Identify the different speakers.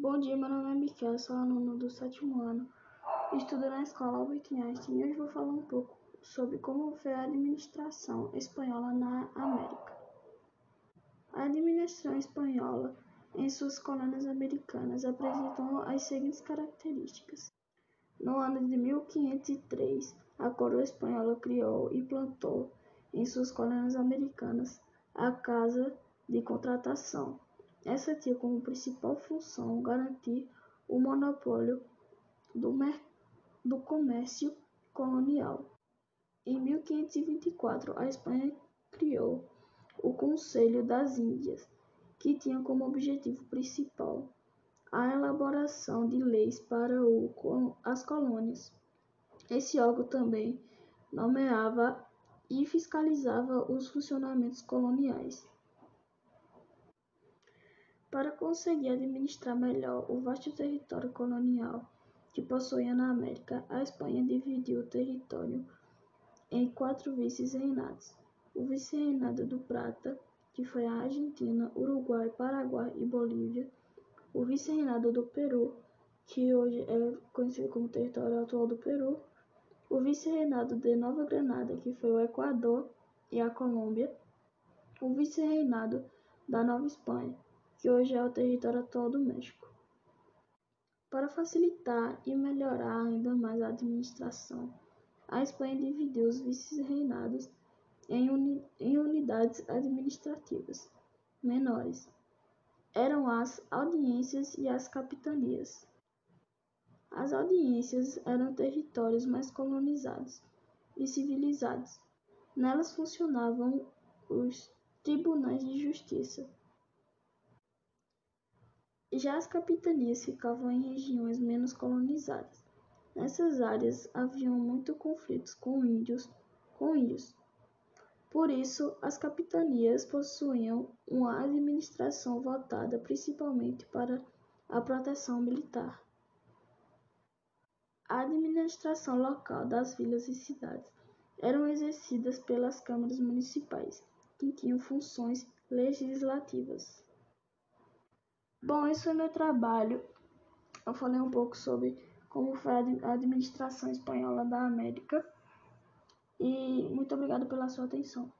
Speaker 1: Bom dia, meu nome é Miquel, sou aluno do sétimo ano, estudo na escola Albert Einstein e hoje vou falar um pouco sobre como foi a administração espanhola na América. A administração espanhola em suas colônias americanas apresentou as seguintes características. No ano de 1503, a coroa espanhola criou e plantou em suas colônias americanas a Casa de Contratação, essa tinha como principal função garantir o monopólio do, do comércio colonial. Em 1524, a Espanha criou o Conselho das Índias, que tinha como objetivo principal a elaboração de leis para o, as colônias. Esse órgão também nomeava e fiscalizava os funcionamentos coloniais. Para conseguir administrar melhor o vasto território colonial que possuía na América, a Espanha dividiu o território em quatro vice-reinados. O vice-reinado do Prata, que foi a Argentina, Uruguai, Paraguai e Bolívia. O vice-reinado do Peru, que hoje é conhecido como território atual do Peru. O vice-reinado de Nova Granada, que foi o Equador e a Colômbia. O vice-reinado da Nova Espanha, que hoje é o território atual do México. Para facilitar e melhorar ainda mais a administração, a Espanha dividiu os vice-reinados em, uni em unidades administrativas menores. Eram as audiências e as capitanias. As audiências eram territórios mais colonizados e civilizados. Nelas funcionavam os tribunais de justiça, já as capitanias ficavam em regiões menos colonizadas. Nessas áreas haviam muitos conflitos com índios, com índios. Por isso, as capitanias possuíam uma administração voltada principalmente para a proteção militar. A administração local das vilas e cidades eram exercidas pelas câmaras municipais, que tinham funções legislativas. Bom, esse foi meu trabalho. Eu falei um pouco sobre como foi a administração espanhola da América. E muito obrigado pela sua atenção.